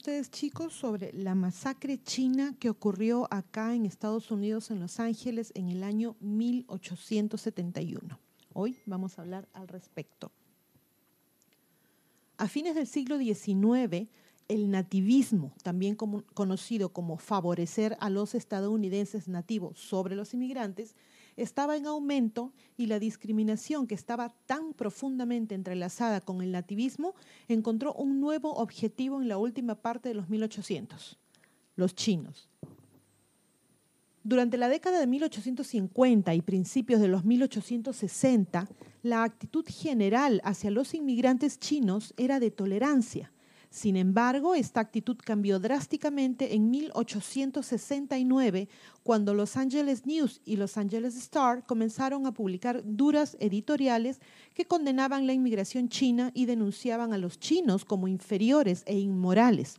¿Qué saben ustedes chicos sobre la masacre china que ocurrió acá en Estados Unidos, en Los Ángeles, en el año 1871? Hoy vamos a hablar al respecto. A fines del siglo XIX, el nativismo, también conocido como favorecer a los estadounidenses nativos sobre los inmigrantes, estaba en aumento y la discriminación que estaba tan profundamente entrelazada con el nativismo encontró un nuevo objetivo en la última parte de los 1800, los chinos. Durante la década de 1850 y principios de los 1860, la actitud general hacia los inmigrantes chinos era de tolerancia sin embargo, esta actitud cambió drásticamente en 1869, cuando Los Angeles News y Los Angeles Star comenzaron a publicar duras editoriales que condenaban la inmigración china y denunciaban a los chinos como inferiores e inmorales.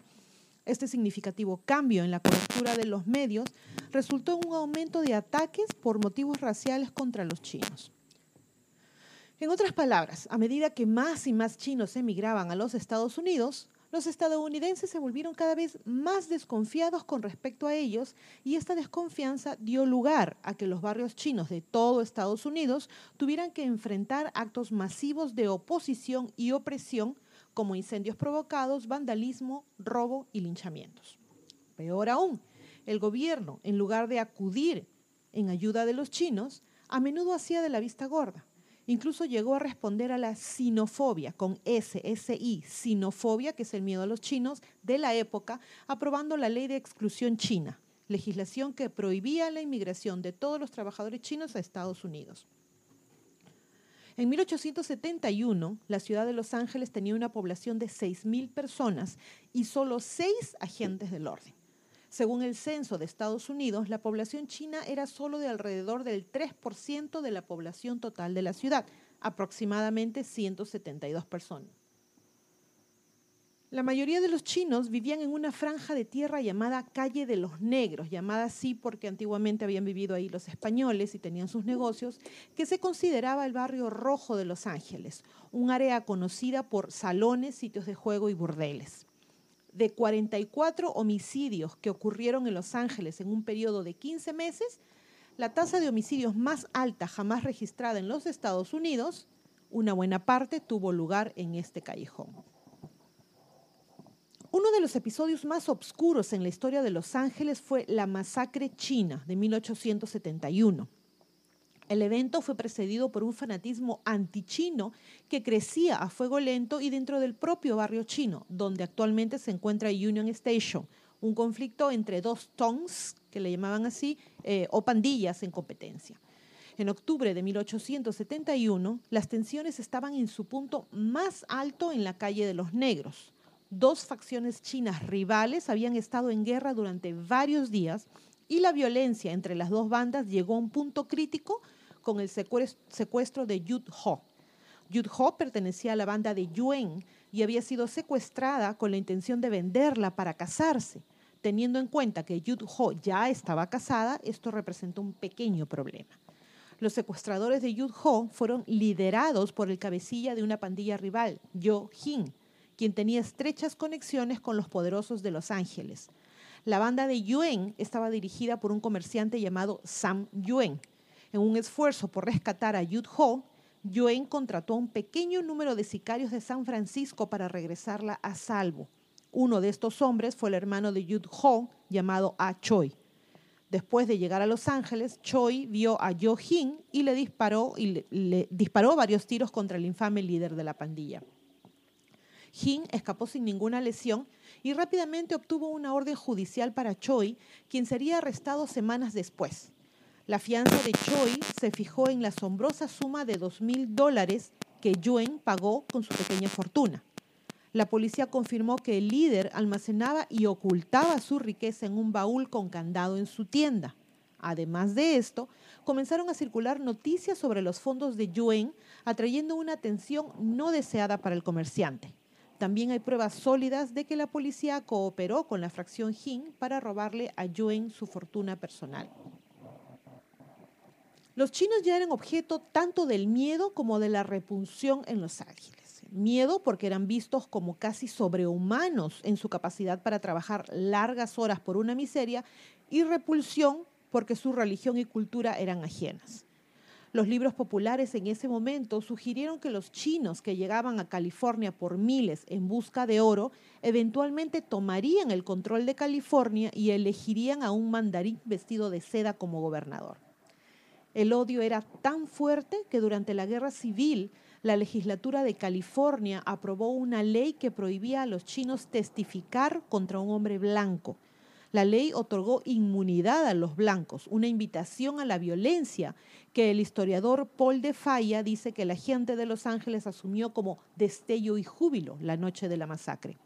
Este significativo cambio en la cobertura de los medios resultó en un aumento de ataques por motivos raciales contra los chinos. En otras palabras, a medida que más y más chinos emigraban a los Estados Unidos, los estadounidenses se volvieron cada vez más desconfiados con respecto a ellos y esta desconfianza dio lugar a que los barrios chinos de todo Estados Unidos tuvieran que enfrentar actos masivos de oposición y opresión como incendios provocados, vandalismo, robo y linchamientos. Peor aún, el gobierno, en lugar de acudir en ayuda de los chinos, a menudo hacía de la vista gorda Incluso llegó a responder a la sinofobia, con S, S-I, sinofobia, que es el miedo a los chinos, de la época, aprobando la ley de exclusión china, legislación que prohibía la inmigración de todos los trabajadores chinos a Estados Unidos. En 1871, la ciudad de Los Ángeles tenía una población de 6.000 personas y solo seis agentes del orden. Según el censo de Estados Unidos, la población china era solo de alrededor del 3% de la población total de la ciudad, aproximadamente 172 personas. La mayoría de los chinos vivían en una franja de tierra llamada Calle de los Negros, llamada así porque antiguamente habían vivido ahí los españoles y tenían sus negocios, que se consideraba el barrio rojo de Los Ángeles, un área conocida por salones, sitios de juego y burdeles de 44 homicidios que ocurrieron en Los Ángeles en un periodo de 15 meses, la tasa de homicidios más alta jamás registrada en los Estados Unidos, una buena parte tuvo lugar en este callejón. Uno de los episodios más oscuros en la historia de Los Ángeles fue la masacre china de 1871 el evento fue precedido por un fanatismo antichino que crecía a fuego lento y dentro del propio barrio chino, donde actualmente se encuentra Union Station, un conflicto entre dos tongs, que le llamaban así, eh, o pandillas en competencia. En octubre de 1871, las tensiones estaban en su punto más alto en la calle de los negros. Dos facciones chinas rivales habían estado en guerra durante varios días y la violencia entre las dos bandas llegó a un punto crítico con el secuestro de Yud Ho. Yud Ho pertenecía a la banda de Yuen y había sido secuestrada con la intención de venderla para casarse. Teniendo en cuenta que Yud Ho ya estaba casada, esto representó un pequeño problema. Los secuestradores de Yud Ho fueron liderados por el cabecilla de una pandilla rival, Yo Jin, quien tenía estrechas conexiones con los poderosos de Los Ángeles. La banda de Yuen estaba dirigida por un comerciante llamado Sam Yuen, en un esfuerzo por rescatar a Yud Ho, Yuen contrató a un pequeño número de sicarios de San Francisco para regresarla a salvo. Uno de estos hombres fue el hermano de Yud Ho, llamado A Choi. Después de llegar a Los Ángeles, Choi vio a Yo Jin y le disparó, y le, disparó varios tiros contra el infame líder de la pandilla. Jin escapó sin ninguna lesión y rápidamente obtuvo una orden judicial para Choi, quien sería arrestado semanas después. La fianza de Choi se fijó en la asombrosa suma de dos mil dólares que Yuen pagó con su pequeña fortuna. La policía confirmó que el líder almacenaba y ocultaba su riqueza en un baúl con candado en su tienda. Además de esto, comenzaron a circular noticias sobre los fondos de Yuen, atrayendo una atención no deseada para el comerciante. También hay pruebas sólidas de que la policía cooperó con la fracción Jin para robarle a Yuen su fortuna personal. Los chinos ya eran objeto tanto del miedo como de la repulsión en Los Ángeles. Miedo porque eran vistos como casi sobrehumanos en su capacidad para trabajar largas horas por una miseria y repulsión porque su religión y cultura eran ajenas. Los libros populares en ese momento sugirieron que los chinos que llegaban a California por miles en busca de oro eventualmente tomarían el control de California y elegirían a un mandarín vestido de seda como gobernador. El odio era tan fuerte que durante la guerra civil la legislatura de California aprobó una ley que prohibía a los chinos testificar contra un hombre blanco la ley otorgó inmunidad a los blancos, una invitación a la violencia que el historiador Paul de Falla dice que la gente de Los Ángeles asumió como destello y júbilo la noche de la masacre.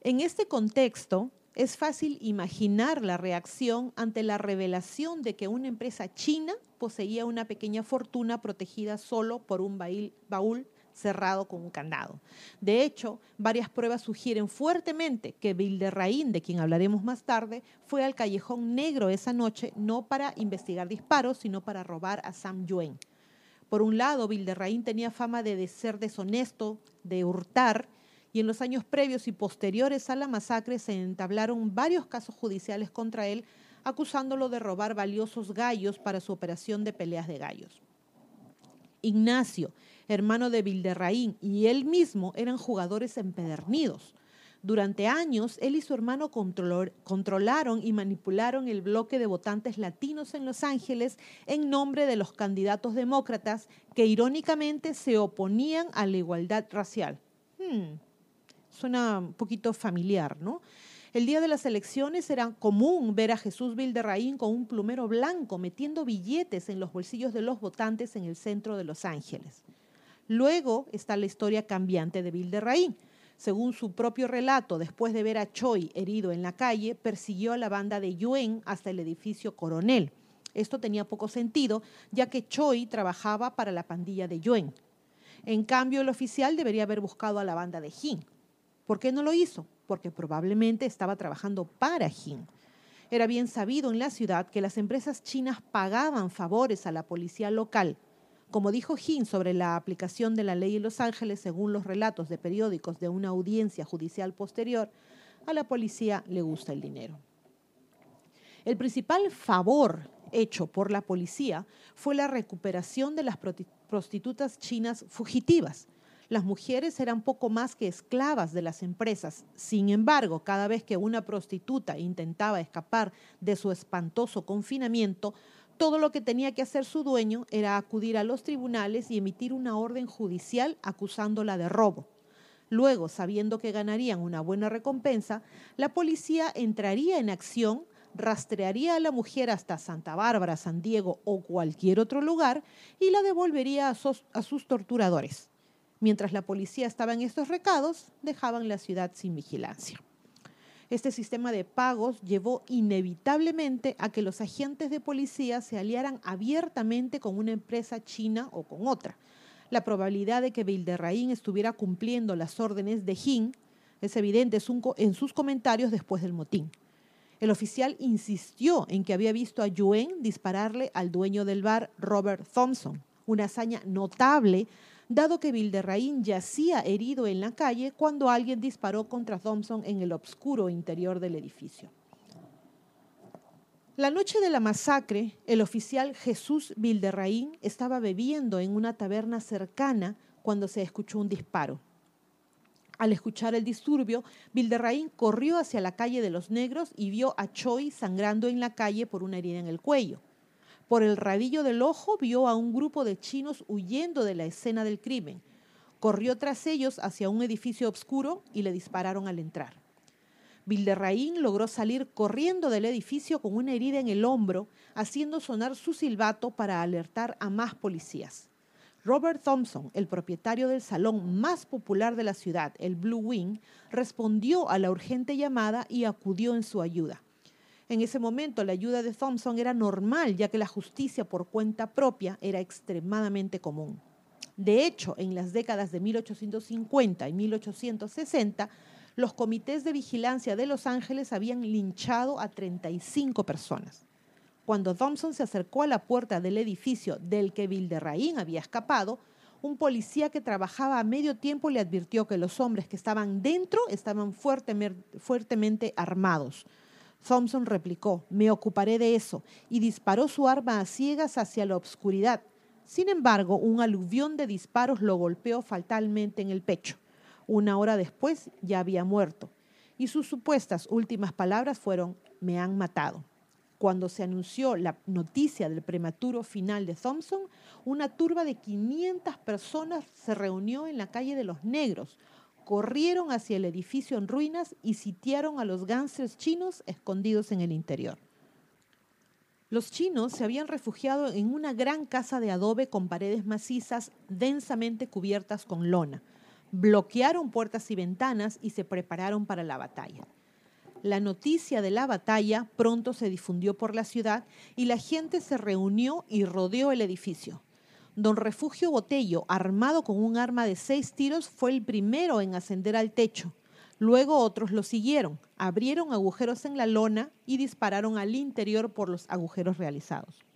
En este contexto, es fácil imaginar la reacción ante la revelación de que una empresa china poseía una pequeña fortuna protegida solo por un baúl cerrado con un candado. De hecho, varias pruebas sugieren fuertemente que Bilderraín, de quien hablaremos más tarde, fue al callejón negro esa noche no para investigar disparos, sino para robar a Sam Yuen. Por un lado, Bilderraín tenía fama de ser deshonesto, de hurtar, y en los años previos y posteriores a la masacre se entablaron varios casos judiciales contra él, acusándolo de robar valiosos gallos para su operación de peleas de gallos. Ignacio, hermano de Bilderraín, y él mismo eran jugadores empedernidos. Durante años, él y su hermano controlaron y manipularon el bloque de votantes latinos en Los Ángeles en nombre de los candidatos demócratas que irónicamente se oponían a la igualdad racial. Hmm, suena un poquito familiar, ¿no? El día de las elecciones era común ver a Jesús Bilderraín con un plumero blanco metiendo billetes en los bolsillos de los votantes en el centro de Los Ángeles. Luego está la historia cambiante de Bilderraín. Según su propio relato, después de ver a Choi herido en la calle, persiguió a la banda de Yuen hasta el edificio Coronel. Esto tenía poco sentido, ya que Choi trabajaba para la pandilla de Yuen. En cambio, el oficial debería haber buscado a la banda de Jin. ¿Por qué no lo hizo? Porque probablemente estaba trabajando para Jin. Era bien sabido en la ciudad que las empresas chinas pagaban favores a la policía local como dijo Hin sobre la aplicación de la ley en Los Ángeles, según los relatos de periódicos de una audiencia judicial posterior, a la policía le gusta el dinero. El principal favor hecho por la policía fue la recuperación de las prostitutas chinas fugitivas. Las mujeres eran poco más que esclavas de las empresas. Sin embargo, cada vez que una prostituta intentaba escapar de su espantoso confinamiento, todo lo que tenía que hacer su dueño era acudir a los tribunales y emitir una orden judicial acusándola de robo. Luego, sabiendo que ganarían una buena recompensa, la policía entraría en acción, rastrearía a la mujer hasta Santa Bárbara, San Diego o cualquier otro lugar y la devolvería a sus, sus torturadores. Mientras la policía estaba en estos recados, dejaban la ciudad sin vigilancia. Este sistema de pagos llevó inevitablemente a que los agentes de policía se aliaran abiertamente con una empresa china o con otra. La probabilidad de que Bilderraín estuviera cumpliendo las órdenes de Jin es evidente en sus comentarios después del motín. El oficial insistió en que había visto a Yuen dispararle al dueño del bar, Robert Thompson, una hazaña notable dado que Bilderraín yacía herido en la calle cuando alguien disparó contra Thompson en el oscuro interior del edificio. La noche de la masacre, el oficial Jesús Bilderraín estaba bebiendo en una taberna cercana cuando se escuchó un disparo. Al escuchar el disturbio, Bilderraín corrió hacia la calle de los negros y vio a Choi sangrando en la calle por una herida en el cuello. Por el rabillo del ojo vio a un grupo de chinos huyendo de la escena del crimen. Corrió tras ellos hacia un edificio oscuro y le dispararon al entrar. Bilderraín logró salir corriendo del edificio con una herida en el hombro, haciendo sonar su silbato para alertar a más policías. Robert Thompson, el propietario del salón más popular de la ciudad, el Blue Wing, respondió a la urgente llamada y acudió en su ayuda. En ese momento la ayuda de Thompson era normal, ya que la justicia por cuenta propia era extremadamente común. De hecho, en las décadas de 1850 y 1860, los comités de vigilancia de Los Ángeles habían linchado a 35 personas. Cuando Thompson se acercó a la puerta del edificio del que Bilderraín había escapado, un policía que trabajaba a medio tiempo le advirtió que los hombres que estaban dentro estaban fuertemente armados. Thompson replicó, me ocuparé de eso, y disparó su arma a ciegas hacia la obscuridad. Sin embargo, un aluvión de disparos lo golpeó fatalmente en el pecho. Una hora después ya había muerto, y sus supuestas últimas palabras fueron, me han matado. Cuando se anunció la noticia del prematuro final de Thompson, una turba de 500 personas se reunió en la calle de los Negros, corrieron hacia el edificio en ruinas y sitiaron a los gángsters chinos escondidos en el interior. Los chinos se habían refugiado en una gran casa de adobe con paredes macizas densamente cubiertas con lona. Bloquearon puertas y ventanas y se prepararon para la batalla. La noticia de la batalla pronto se difundió por la ciudad y la gente se reunió y rodeó el edificio. Don Refugio Botello, armado con un arma de seis tiros, fue el primero en ascender al techo. Luego otros lo siguieron, abrieron agujeros en la lona y dispararon al interior por los agujeros realizados.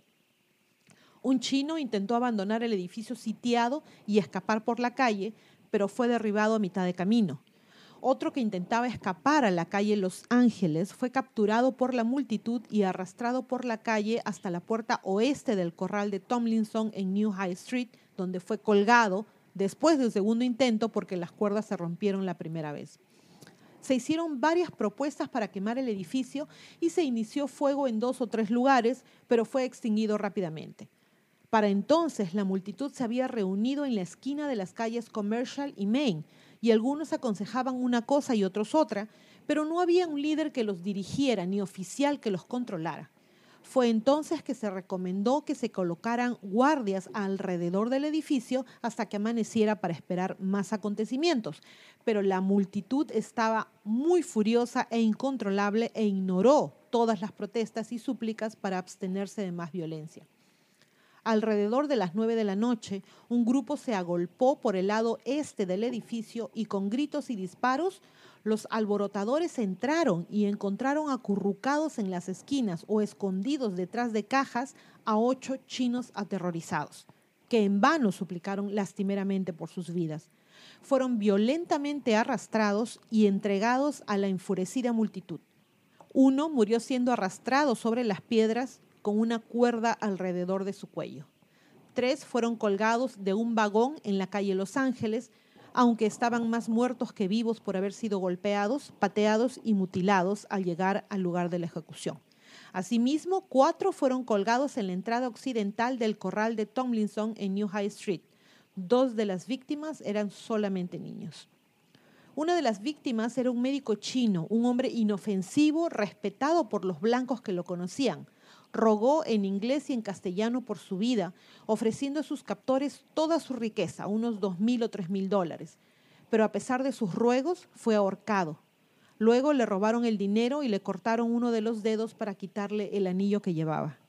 Un chino intentó abandonar el edificio sitiado y escapar por la calle, pero fue derribado a mitad de camino. Otro que intentaba escapar a la calle Los Ángeles fue capturado por la multitud y arrastrado por la calle hasta la puerta oeste del corral de Tomlinson en New High Street, donde fue colgado después del segundo intento porque las cuerdas se rompieron la primera vez. Se hicieron varias propuestas para quemar el edificio y se inició fuego en dos o tres lugares, pero fue extinguido rápidamente. Para entonces la multitud se había reunido en la esquina de las calles Commercial y Main, y algunos aconsejaban una cosa y otros otra, pero no había un líder que los dirigiera ni oficial que los controlara. Fue entonces que se recomendó que se colocaran guardias alrededor del edificio hasta que amaneciera para esperar más acontecimientos. Pero la multitud estaba muy furiosa e incontrolable e ignoró todas las protestas y súplicas para abstenerse de más violencia. Alrededor de las nueve de la noche, un grupo se agolpó por el lado este del edificio y con gritos y disparos, los alborotadores entraron y encontraron acurrucados en las esquinas o escondidos detrás de cajas a ocho chinos aterrorizados, que en vano suplicaron lastimeramente por sus vidas. Fueron violentamente arrastrados y entregados a la enfurecida multitud. Uno murió siendo arrastrado sobre las piedras con una cuerda alrededor de su cuello. Tres fueron colgados de un vagón en la calle Los Ángeles, aunque estaban más muertos que vivos por haber sido golpeados, pateados y mutilados al llegar al lugar de la ejecución. Asimismo, cuatro fueron colgados en la entrada occidental del corral de Tomlinson en New High Street. Dos de las víctimas eran solamente niños. Una de las víctimas era un médico chino, un hombre inofensivo, respetado por los blancos que lo conocían rogó en inglés y en castellano por su vida, ofreciendo a sus captores toda su riqueza, unos dos mil o tres mil dólares. Pero a pesar de sus ruegos, fue ahorcado. Luego le robaron el dinero y le cortaron uno de los dedos para quitarle el anillo que llevaba.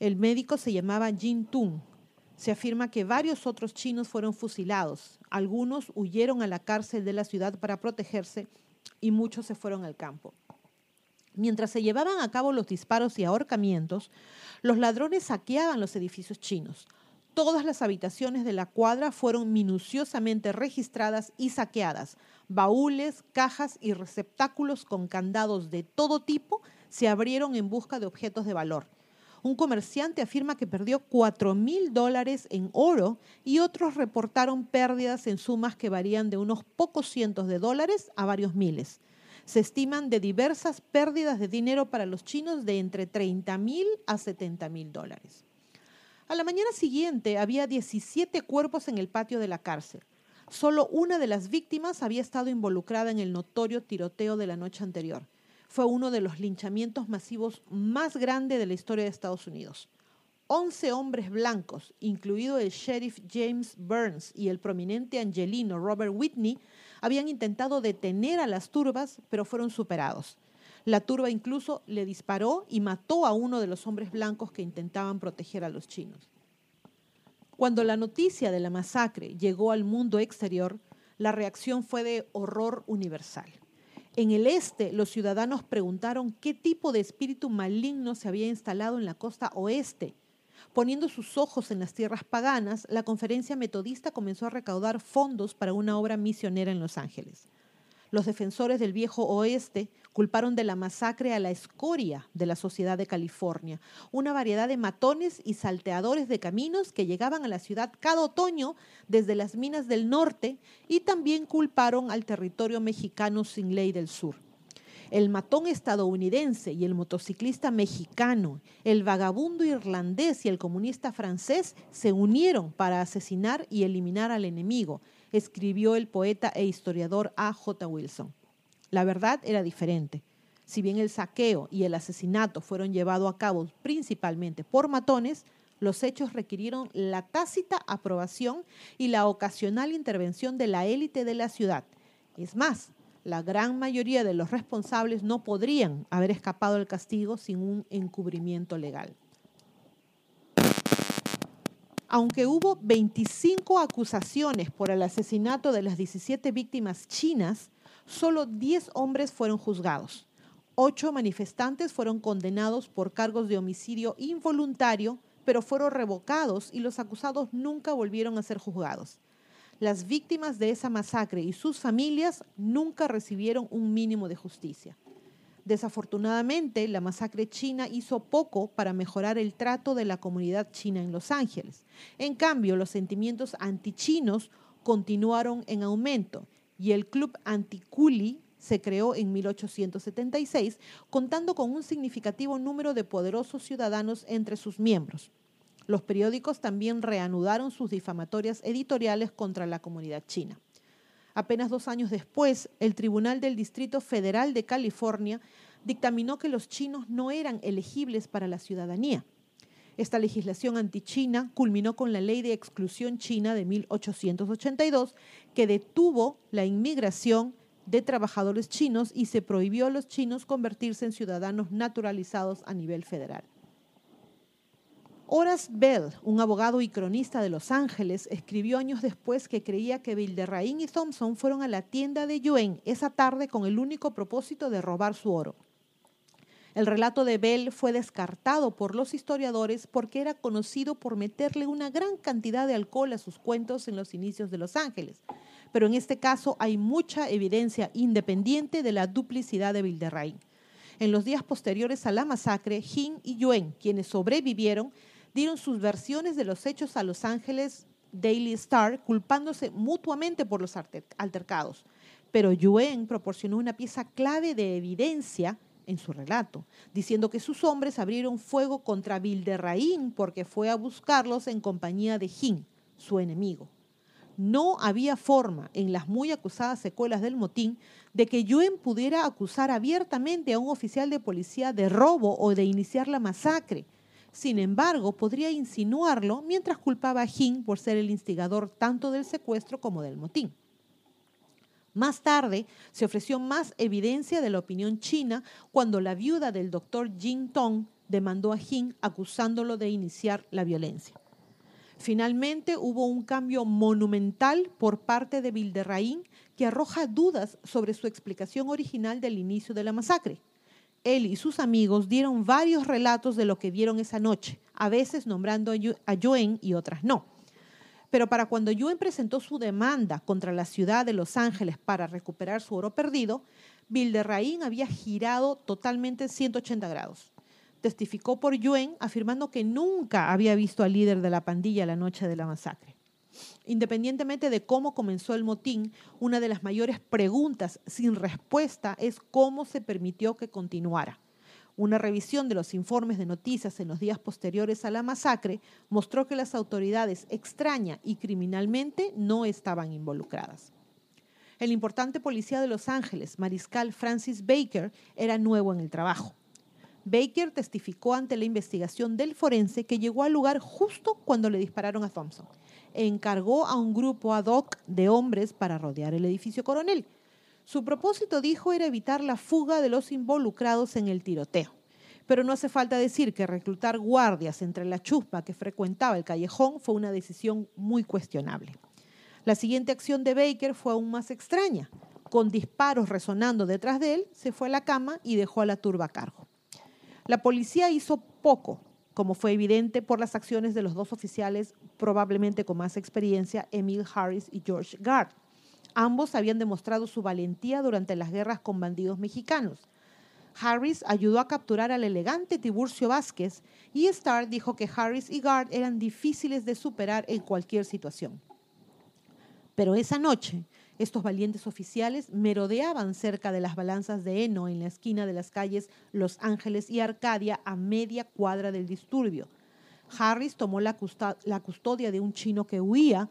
El médico se llamaba Jin Tung. Se afirma que varios otros chinos fueron fusilados. Algunos huyeron a la cárcel de la ciudad para protegerse y muchos se fueron al campo. Mientras se llevaban a cabo los disparos y ahorcamientos, los ladrones saqueaban los edificios chinos. Todas las habitaciones de la cuadra fueron minuciosamente registradas y saqueadas. Baúles, cajas y receptáculos con candados de todo tipo se abrieron en busca de objetos de valor. Un comerciante afirma que perdió 4 mil dólares en oro y otros reportaron pérdidas en sumas que varían de unos pocos cientos de dólares a varios miles se estiman de diversas pérdidas de dinero para los chinos de entre 30 mil a 70 mil dólares. A la mañana siguiente había 17 cuerpos en el patio de la cárcel. Solo una de las víctimas había estado involucrada en el notorio tiroteo de la noche anterior. Fue uno de los linchamientos masivos más grandes de la historia de Estados Unidos. 11 hombres blancos, incluido el sheriff James Burns y el prominente angelino Robert Whitney, habían intentado detener a las turbas, pero fueron superados. La turba incluso le disparó y mató a uno de los hombres blancos que intentaban proteger a los chinos. Cuando la noticia de la masacre llegó al mundo exterior, la reacción fue de horror universal. En el este, los ciudadanos preguntaron qué tipo de espíritu maligno se había instalado en la costa oeste. Poniendo sus ojos en las tierras paganas, la conferencia metodista comenzó a recaudar fondos para una obra misionera en Los Ángeles. Los defensores del viejo oeste culparon de la masacre a la escoria de la sociedad de California, una variedad de matones y salteadores de caminos que llegaban a la ciudad cada otoño desde las minas del norte y también culparon al territorio mexicano sin ley del sur. El matón estadounidense y el motociclista mexicano, el vagabundo irlandés y el comunista francés se unieron para asesinar y eliminar al enemigo, escribió el poeta e historiador A. J. Wilson. La verdad era diferente. Si bien el saqueo y el asesinato fueron llevados a cabo principalmente por matones, los hechos requirieron la tácita aprobación y la ocasional intervención de la élite de la ciudad. Es más, la gran mayoría de los responsables no podrían haber escapado del castigo sin un encubrimiento legal. Aunque hubo 25 acusaciones por el asesinato de las 17 víctimas chinas, solo 10 hombres fueron juzgados. Ocho manifestantes fueron condenados por cargos de homicidio involuntario, pero fueron revocados y los acusados nunca volvieron a ser juzgados. Las víctimas de esa masacre y sus familias nunca recibieron un mínimo de justicia. Desafortunadamente, la masacre china hizo poco para mejorar el trato de la comunidad china en Los Ángeles. En cambio, los sentimientos antichinos continuaron en aumento y el Club Anticuli se creó en 1876, contando con un significativo número de poderosos ciudadanos entre sus miembros. Los periódicos también reanudaron sus difamatorias editoriales contra la comunidad china. Apenas dos años después, el Tribunal del Distrito Federal de California dictaminó que los chinos no eran elegibles para la ciudadanía. Esta legislación antichina culminó con la Ley de Exclusión China de 1882, que detuvo la inmigración de trabajadores chinos y se prohibió a los chinos convertirse en ciudadanos naturalizados a nivel federal. Horace Bell, un abogado y cronista de Los Ángeles, escribió años después que creía que Bilderrain y Thompson fueron a la tienda de Yuen esa tarde con el único propósito de robar su oro. El relato de Bell fue descartado por los historiadores porque era conocido por meterle una gran cantidad de alcohol a sus cuentos en los inicios de Los Ángeles. Pero en este caso hay mucha evidencia independiente de la duplicidad de Bilderrain. En los días posteriores a la masacre, Jin y Yuen, quienes sobrevivieron, dieron sus versiones de los hechos a Los Ángeles Daily Star, culpándose mutuamente por los altercados. Pero Yuen proporcionó una pieza clave de evidencia en su relato, diciendo que sus hombres abrieron fuego contra Bilderraín porque fue a buscarlos en compañía de Jin, su enemigo. No había forma, en las muy acusadas secuelas del motín, de que Yuen pudiera acusar abiertamente a un oficial de policía de robo o de iniciar la masacre sin embargo, podría insinuarlo mientras culpaba a Jin por ser el instigador tanto del secuestro como del motín. Más tarde se ofreció más evidencia de la opinión china cuando la viuda del doctor Jin Tong demandó a Jin acusándolo de iniciar la violencia. Finalmente hubo un cambio monumental por parte de Bilderraín que arroja dudas sobre su explicación original del inicio de la masacre él y sus amigos dieron varios relatos de lo que vieron esa noche, a veces nombrando a Yuen y otras no. Pero para cuando Yuen presentó su demanda contra la ciudad de Los Ángeles para recuperar su oro perdido, Bilderraín había girado totalmente 180 grados. Testificó por Yuen afirmando que nunca había visto al líder de la pandilla la noche de la masacre. Independientemente de cómo comenzó el motín, una de las mayores preguntas sin respuesta es cómo se permitió que continuara. Una revisión de los informes de noticias en los días posteriores a la masacre mostró que las autoridades extraña y criminalmente no estaban involucradas. El importante policía de Los Ángeles, mariscal Francis Baker, era nuevo en el trabajo. Baker testificó ante la investigación del forense que llegó al lugar justo cuando le dispararon a Thompson encargó a un grupo ad hoc de hombres para rodear el edificio coronel. Su propósito, dijo, era evitar la fuga de los involucrados en el tiroteo. Pero no hace falta decir que reclutar guardias entre la chuspa que frecuentaba el callejón fue una decisión muy cuestionable. La siguiente acción de Baker fue aún más extraña. Con disparos resonando detrás de él, se fue a la cama y dejó a la turba a cargo. La policía hizo poco como fue evidente por las acciones de los dos oficiales probablemente con más experiencia, Emil Harris y George Gard. Ambos habían demostrado su valentía durante las guerras con bandidos mexicanos. Harris ayudó a capturar al elegante Tiburcio Vázquez y Starr dijo que Harris y Gard eran difíciles de superar en cualquier situación. Pero esa noche, estos valientes oficiales merodeaban cerca de las balanzas de heno en la esquina de las calles Los Ángeles y Arcadia a media cuadra del disturbio. Harris tomó la, custodia de un chino que huía,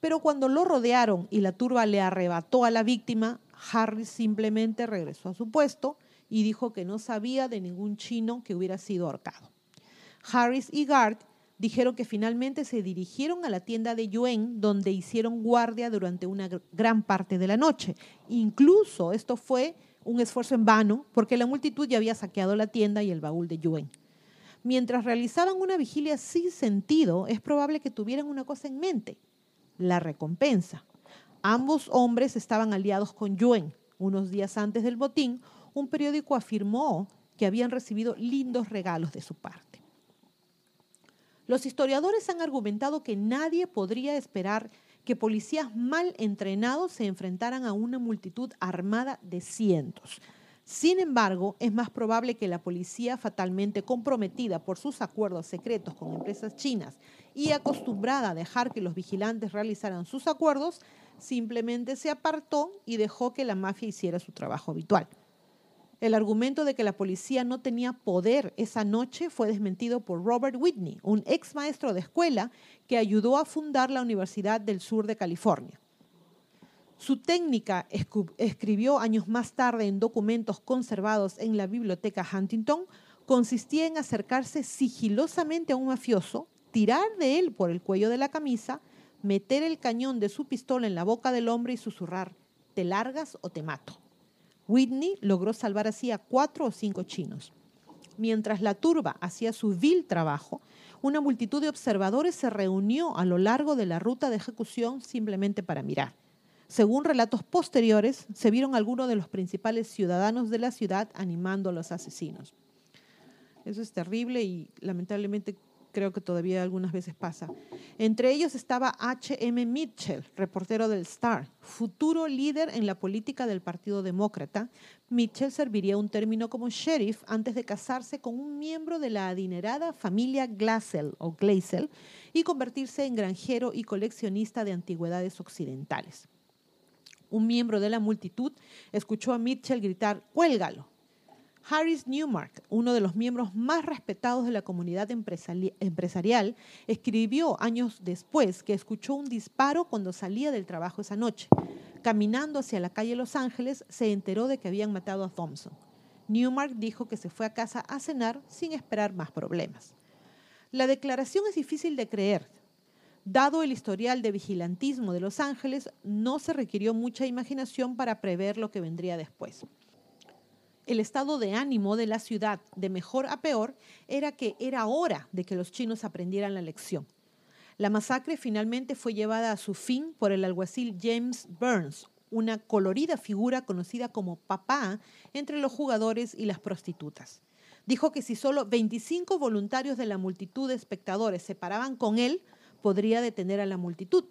pero cuando lo rodearon y la turba le arrebató a la víctima, Harris simplemente regresó a su puesto y dijo que no sabía de ningún chino que hubiera sido ahorcado. Harris y Gard dijeron que finalmente se dirigieron a la tienda de Yuen, donde hicieron guardia durante una gran parte de la noche. Incluso esto fue un esfuerzo en vano, porque la multitud ya había saqueado la tienda y el baúl de Yuen. Mientras realizaban una vigilia sin sentido, es probable que tuvieran una cosa en mente, la recompensa. Ambos hombres estaban aliados con Yuen. Unos días antes del botín, un periódico afirmó que habían recibido lindos regalos de su parte. Los historiadores han argumentado que nadie podría esperar que policías mal entrenados se enfrentaran a una multitud armada de cientos. Sin embargo, es más probable que la policía fatalmente comprometida por sus acuerdos secretos con empresas chinas y acostumbrada a dejar que los vigilantes realizaran sus acuerdos, simplemente se apartó y dejó que la mafia hiciera su trabajo habitual. El argumento de que la policía no tenía poder esa noche fue desmentido por Robert Whitney, un ex maestro de escuela que ayudó a fundar la Universidad del Sur de California. Su técnica, escribió años más tarde en documentos conservados en la biblioteca Huntington, consistía en acercarse sigilosamente a un mafioso, tirar de él por el cuello de la camisa, meter el cañón de su pistola en la boca del hombre y susurrar, te largas o te mato. Whitney logró salvar así a cuatro o cinco chinos. Mientras la turba hacía su vil trabajo, una multitud de observadores se reunió a lo largo de la ruta de ejecución simplemente para mirar. Según relatos posteriores, se vieron algunos de los principales ciudadanos de la ciudad animando a los asesinos. Eso es terrible y lamentablemente creo que todavía algunas veces pasa. Entre ellos estaba H.M. Mitchell, reportero del Star, futuro líder en la política del Partido Demócrata. Mitchell serviría un término como sheriff antes de casarse con un miembro de la adinerada familia Glassell o Glassell y convertirse en granjero y coleccionista de antigüedades occidentales. Un miembro de la multitud escuchó a Mitchell gritar, cuélgalo, Harris Newmark, uno de los miembros más respetados de la comunidad empresarial, escribió años después que escuchó un disparo cuando salía del trabajo esa noche. Caminando hacia la calle Los Ángeles, se enteró de que habían matado a Thompson. Newmark dijo que se fue a casa a cenar sin esperar más problemas. La declaración es difícil de creer. Dado el historial de vigilantismo de Los Ángeles, no se requirió mucha imaginación para prever lo que vendría después el estado de ánimo de la ciudad, de mejor a peor, era que era hora de que los chinos aprendieran la lección. La masacre finalmente fue llevada a su fin por el alguacil James Burns, una colorida figura conocida como papá entre los jugadores y las prostitutas. Dijo que si solo 25 voluntarios de la multitud de espectadores se paraban con él, podría detener a la multitud.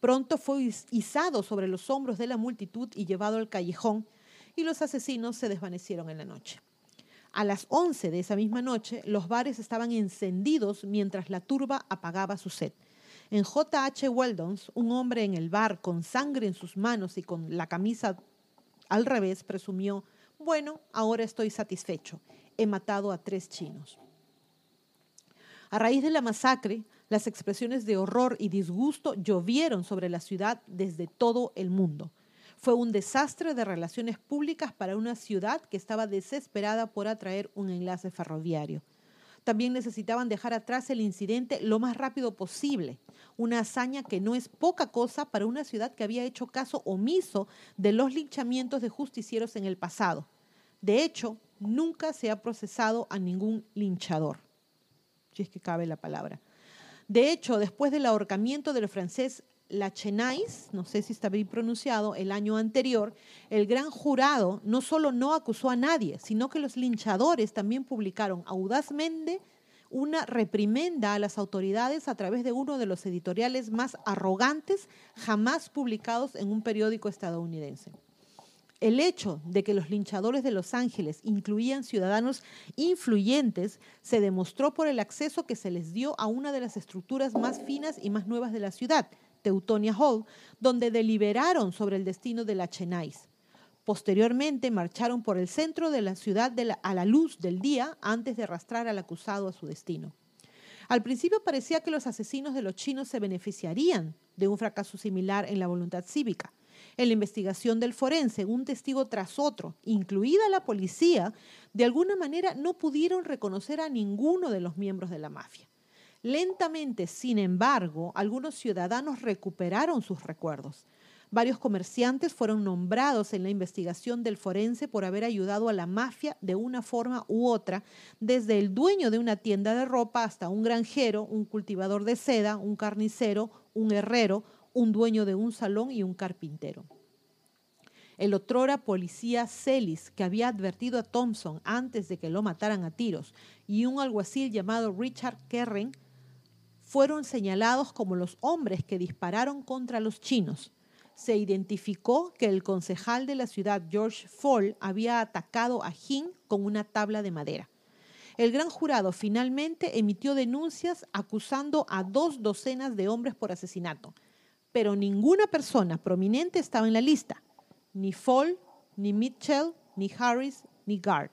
Pronto fue izado sobre los hombros de la multitud y llevado al callejón, y los asesinos se desvanecieron en la noche. A las 11 de esa misma noche, los bares estaban encendidos mientras la turba apagaba su sed. En J.H. Weldons, un hombre en el bar con sangre en sus manos y con la camisa al revés, presumió, bueno, ahora estoy satisfecho. He matado a tres chinos. A raíz de la masacre, las expresiones de horror y disgusto llovieron sobre la ciudad desde todo el mundo. Fue un desastre de relaciones públicas para una ciudad que estaba desesperada por atraer un enlace ferroviario. También necesitaban dejar atrás el incidente lo más rápido posible, una hazaña que no es poca cosa para una ciudad que había hecho caso omiso de los linchamientos de justicieros en el pasado. De hecho, nunca se ha procesado a ningún linchador, si es que cabe la palabra. De hecho, después del ahorcamiento del francés la Chenais, no sé si está bien pronunciado, el año anterior, el gran jurado no solo no acusó a nadie, sino que los linchadores también publicaron audazmente una reprimenda a las autoridades a través de uno de los editoriales más arrogantes jamás publicados en un periódico estadounidense. El hecho de que los linchadores de Los Ángeles incluían ciudadanos influyentes se demostró por el acceso que se les dio a una de las estructuras más finas y más nuevas de la ciudad, Teutonia Hall, donde deliberaron sobre el destino de la Chenais. Posteriormente marcharon por el centro de la ciudad a la luz del día antes de arrastrar al acusado a su destino. Al principio parecía que los asesinos de los chinos se beneficiarían de un fracaso similar en la voluntad cívica. En la investigación del forense, un testigo tras otro, incluida la policía, de alguna manera no pudieron reconocer a ninguno de los miembros de la mafia. Lentamente, sin embargo, algunos ciudadanos recuperaron sus recuerdos. Varios comerciantes fueron nombrados en la investigación del forense por haber ayudado a la mafia de una forma u otra, desde el dueño de una tienda de ropa hasta un granjero, un cultivador de seda, un carnicero, un herrero, un dueño de un salón y un carpintero. El otrora policía Celis, que había advertido a Thompson antes de que lo mataran a tiros, y un alguacil llamado Richard Kerren, fueron señalados como los hombres que dispararon contra los chinos se identificó que el concejal de la ciudad, George Fall, había atacado a Hin con una tabla de madera. El gran jurado finalmente emitió denuncias acusando a dos docenas de hombres por asesinato, pero ninguna persona prominente estaba en la lista, ni Fall, ni Mitchell, ni Harris, ni Gard.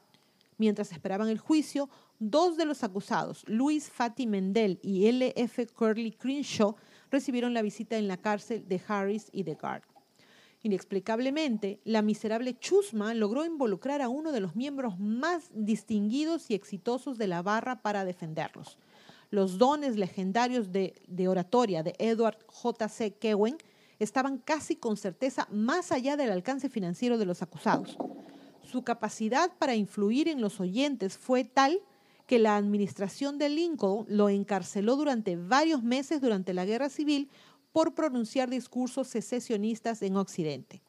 Mientras esperaban el juicio, dos de los acusados, Luis Fatty Mendel y L.F. Curly Crenshaw, recibieron la visita en la cárcel de Harris y de Guard. Inexplicablemente, la miserable Chusma logró involucrar a uno de los miembros más distinguidos y exitosos de la barra para defenderlos. Los dones legendarios de, de oratoria de Edward J.C. Kewen estaban casi con certeza más allá del alcance financiero de los acusados. Su capacidad para influir en los oyentes fue tal que la administración de Lincoln lo encarceló durante varios meses durante la Guerra Civil por pronunciar discursos secesionistas en Occidente.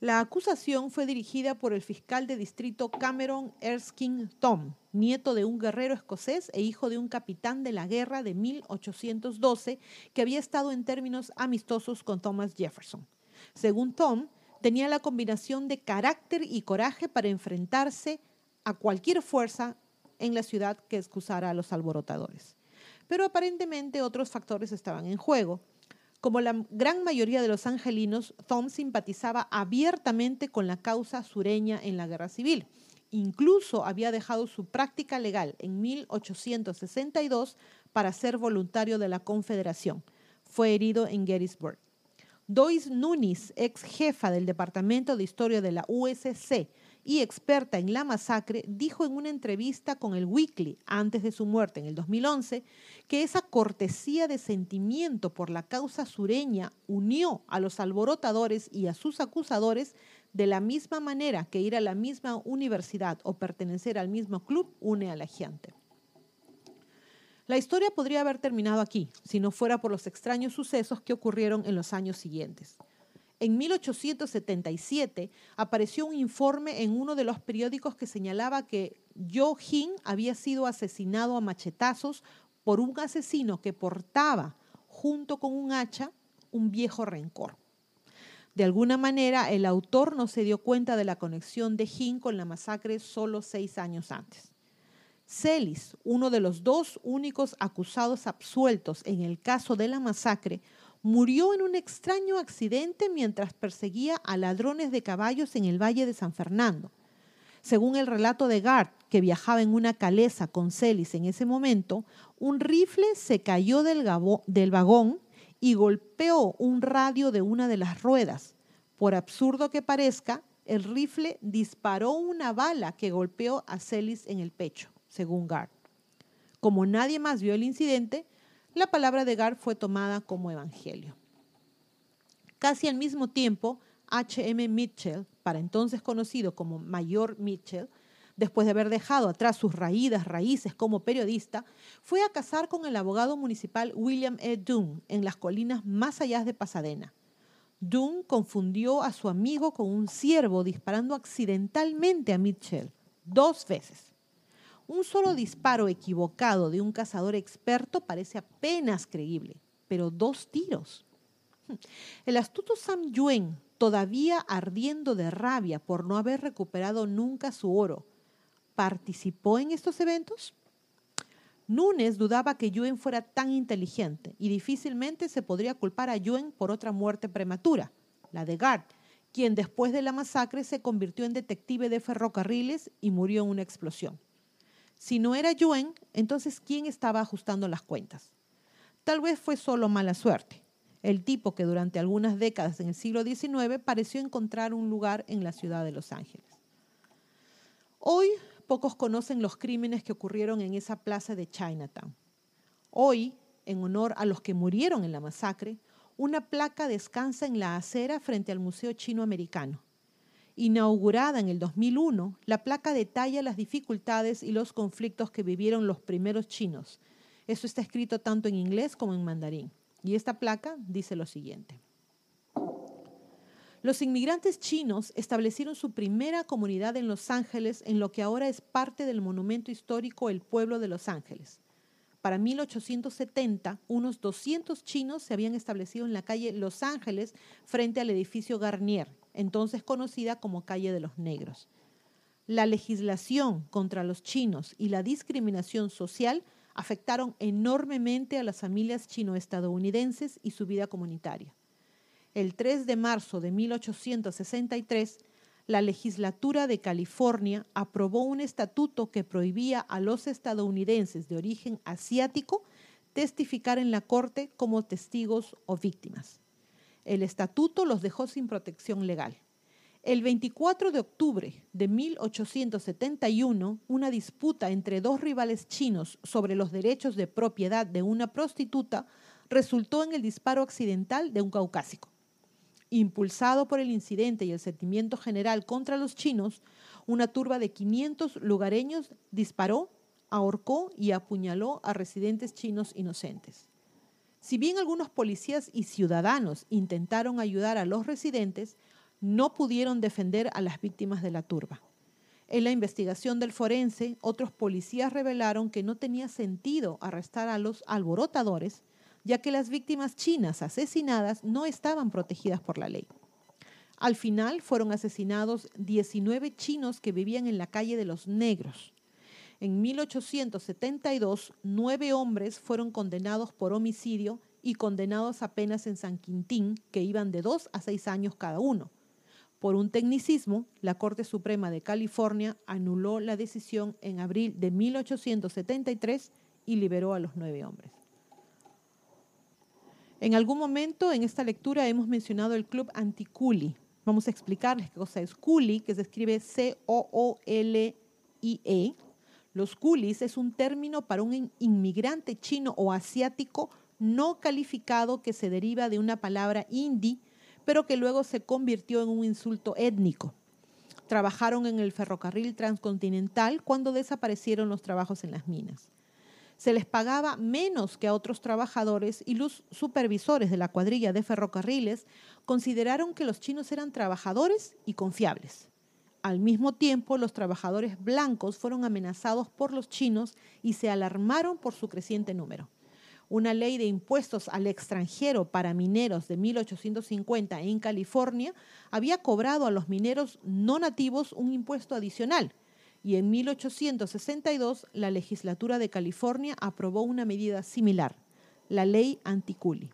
La acusación fue dirigida por el fiscal de distrito Cameron Erskine Tom, nieto de un guerrero escocés e hijo de un capitán de la guerra de 1812 que había estado en términos amistosos con Thomas Jefferson. Según Tom, tenía la combinación de carácter y coraje para enfrentarse a cualquier fuerza en la ciudad que excusara a los alborotadores. Pero aparentemente otros factores estaban en juego. Como la gran mayoría de los angelinos, Tom simpatizaba abiertamente con la causa sureña en la guerra civil. Incluso había dejado su práctica legal en 1862 para ser voluntario de la Confederación. Fue herido en Gettysburg. Dois Nunes, ex jefa del Departamento de Historia de la USC, y experta en la masacre, dijo en una entrevista con el Weekly antes de su muerte en el 2011 que esa cortesía de sentimiento por la causa sureña unió a los alborotadores y a sus acusadores de la misma manera que ir a la misma universidad o pertenecer al mismo club une a la gente. La historia podría haber terminado aquí si no fuera por los extraños sucesos que ocurrieron en los años siguientes. En 1877 apareció un informe en uno de los periódicos que señalaba que Joe Hin había sido asesinado a machetazos por un asesino que portaba junto con un hacha un viejo rencor. De alguna manera, el autor no se dio cuenta de la conexión de Hin con la masacre solo seis años antes. Celis, uno de los dos únicos acusados absueltos en el caso de la masacre, murió en un extraño accidente mientras perseguía a ladrones de caballos en el Valle de San Fernando. Según el relato de Gard, que viajaba en una caleza con Celis en ese momento, un rifle se cayó del, del vagón y golpeó un radio de una de las ruedas. Por absurdo que parezca, el rifle disparó una bala que golpeó a Celis en el pecho, según Gard. Como nadie más vio el incidente, la palabra de Gar fue tomada como evangelio. Casi al mismo tiempo, H.M. Mitchell, para entonces conocido como Mayor Mitchell, después de haber dejado atrás sus raídas raíces como periodista, fue a casar con el abogado municipal William E. Dunn en las colinas más allá de Pasadena. Dunn confundió a su amigo con un ciervo disparando accidentalmente a Mitchell dos veces. Un solo disparo equivocado de un cazador experto parece apenas creíble, pero dos tiros. El astuto Sam Yuen, todavía ardiendo de rabia por no haber recuperado nunca su oro, ¿participó en estos eventos? Núñez dudaba que Yuen fuera tan inteligente y difícilmente se podría culpar a Yuen por otra muerte prematura, la de Gard, quien después de la masacre se convirtió en detective de ferrocarriles y murió en una explosión. Si no era Yuen, entonces ¿quién estaba ajustando las cuentas? Tal vez fue solo mala suerte. El tipo que durante algunas décadas en el siglo XIX pareció encontrar un lugar en la ciudad de Los Ángeles. Hoy pocos conocen los crímenes que ocurrieron en esa plaza de Chinatown. Hoy, en honor a los que murieron en la masacre, una placa descansa en la acera frente al Museo Chino Americano. Inaugurada en el 2001, la placa detalla las dificultades y los conflictos que vivieron los primeros chinos. Esto está escrito tanto en inglés como en mandarín. Y esta placa dice lo siguiente. Los inmigrantes chinos establecieron su primera comunidad en Los Ángeles en lo que ahora es parte del monumento histórico El Pueblo de Los Ángeles. Para 1870, unos 200 chinos se habían establecido en la calle Los Ángeles frente al edificio Garnier, entonces conocida como Calle de los Negros. La legislación contra los chinos y la discriminación social afectaron enormemente a las familias chino-estadounidenses y su vida comunitaria. El 3 de marzo de 1863, la legislatura de California aprobó un estatuto que prohibía a los estadounidenses de origen asiático testificar en la corte como testigos o víctimas. El estatuto los dejó sin protección legal. El 24 de octubre de 1871, una disputa entre dos rivales chinos sobre los derechos de propiedad de una prostituta resultó en el disparo accidental de un caucásico. Impulsado por el incidente y el sentimiento general contra los chinos, una turba de 500 lugareños disparó, ahorcó y apuñaló a residentes chinos inocentes. Si bien algunos policías y ciudadanos intentaron ayudar a los residentes, no pudieron defender a las víctimas de la turba. En la investigación del forense, otros policías revelaron que no tenía sentido arrestar a los alborotadores, ya que las víctimas chinas asesinadas no estaban protegidas por la ley. Al final fueron asesinados 19 chinos que vivían en la calle de los negros. En 1872, nueve hombres fueron condenados por homicidio y condenados a penas en San Quintín, que iban de dos a seis años cada uno. Por un tecnicismo, la Corte Suprema de California anuló la decisión en abril de 1873 y liberó a los nueve hombres. En algún momento en esta lectura hemos mencionado el club anticuli. Vamos a explicarles qué cosa es culi, que se escribe C-O-O-L-I-E. Los culis es un término para un inmigrante chino o asiático no calificado que se deriva de una palabra hindi, pero que luego se convirtió en un insulto étnico. Trabajaron en el ferrocarril transcontinental cuando desaparecieron los trabajos en las minas se les pagaba menos que a otros trabajadores y los supervisores de la cuadrilla de ferrocarriles consideraron que los chinos eran trabajadores y confiables. Al mismo tiempo, los trabajadores blancos fueron amenazados por los chinos y se alarmaron por su creciente número. Una ley de impuestos al extranjero para mineros de 1850 en California había cobrado a los mineros no nativos un impuesto adicional, y en 1862 la legislatura de California aprobó una medida similar, la ley anticuli.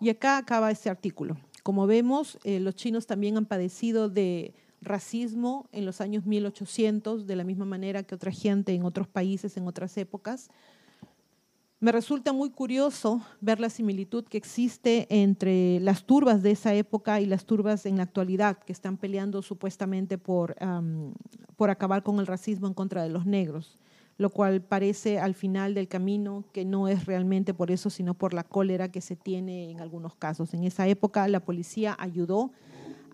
Y acá acaba este artículo. Como vemos, eh, los chinos también han padecido de racismo en los años 1800, de la misma manera que otra gente en otros países en otras épocas. Me resulta muy curioso ver la similitud que existe entre las turbas de esa época y las turbas en la actualidad, que están peleando supuestamente por, por acabar con el racismo en contra de los negros, lo cual parece al final del camino que no es realmente por eso, sino por la cólera que se tiene en algunos casos. En esa época la policía ayudó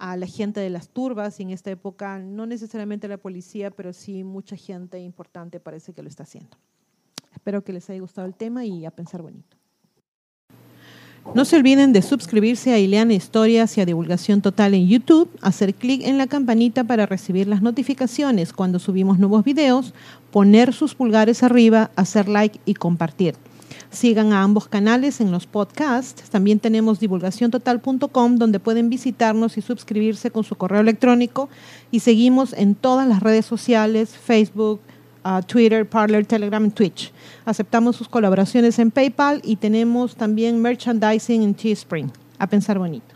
a la gente de las turbas y en esta época no necesariamente la policía, pero sí mucha gente importante parece que lo está haciendo. Espero que les haya gustado el tema y a pensar bonito. No se olviden de suscribirse a Ileana Historias y a Divulgación Total en YouTube, hacer clic en la campanita para recibir las notificaciones cuando subimos nuevos videos, poner sus pulgares arriba, hacer like y compartir. Sigan a ambos canales en los podcasts. También tenemos divulgaciontotal.com donde pueden visitarnos y suscribirse con su correo electrónico. Y seguimos en todas las redes sociales, Facebook, uh, Twitter, Parler, Telegram Twitch. Aceptamos sus colaboraciones en PayPal y tenemos también merchandising en Teespring. A pensar bonito.